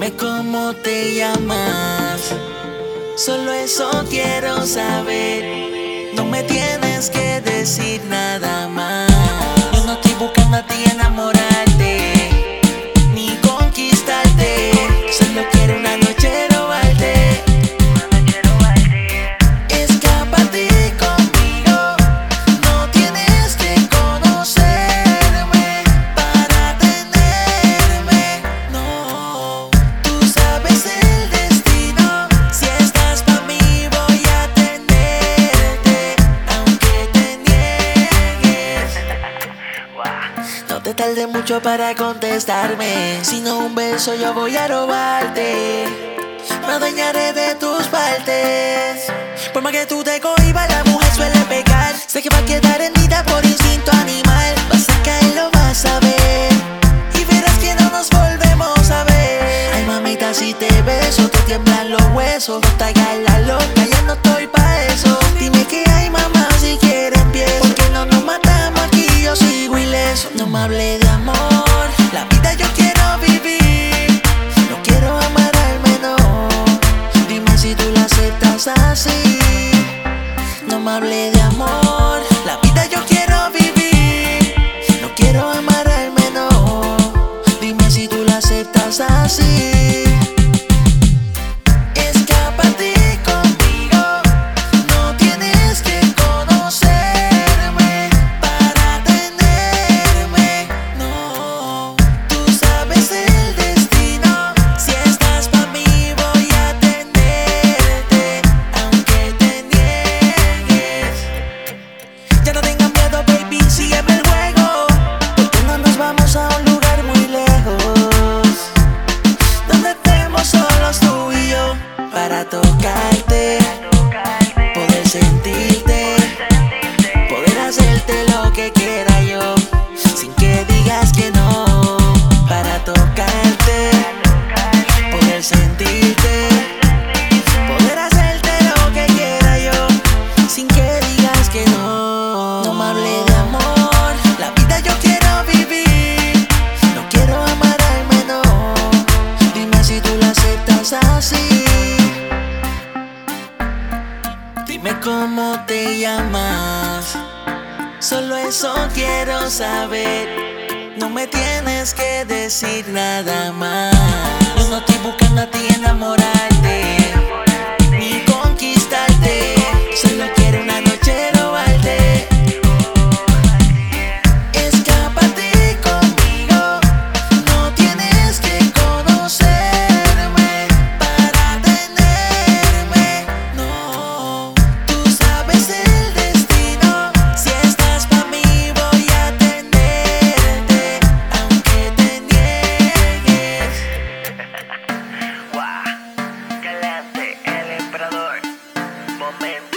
Dime cómo te llamas. Solo eso quiero saber. No me tienes que decir nada Te tardes mucho para contestarme. Si no un beso, yo voy a robarte. Me adueñaré de tus partes. Por más que tú te cohibas, la mujer suele pecar. Sé que va a quedar herida por instinto animal. Vas a caer, lo vas a ver. Y verás que no nos volvemos a ver. Ay, mamita, si te beso, te tiemblan los huesos. No te hagas la loca, ya no estoy pa' eso. Dime que me hable de amor, la vida yo quiero vivir. No quiero amarrarme, no. Dime si tú la aceptas así. Para tocarte, poder sentirte, poder hacerte lo que quiera yo. Sin que digas que no. Para tocarte, poder sentirte, poder hacerte lo que quiera yo. Sin que digas que no. No me hable de amor. La vida yo quiero vivir. No quiero amarrarme, no. Dime si tú la aceptas así. Cómo te llamas. Solo eso quiero saber. No me tienes que decir nada más. Yo no estoy buscando a ti enamorarte. man.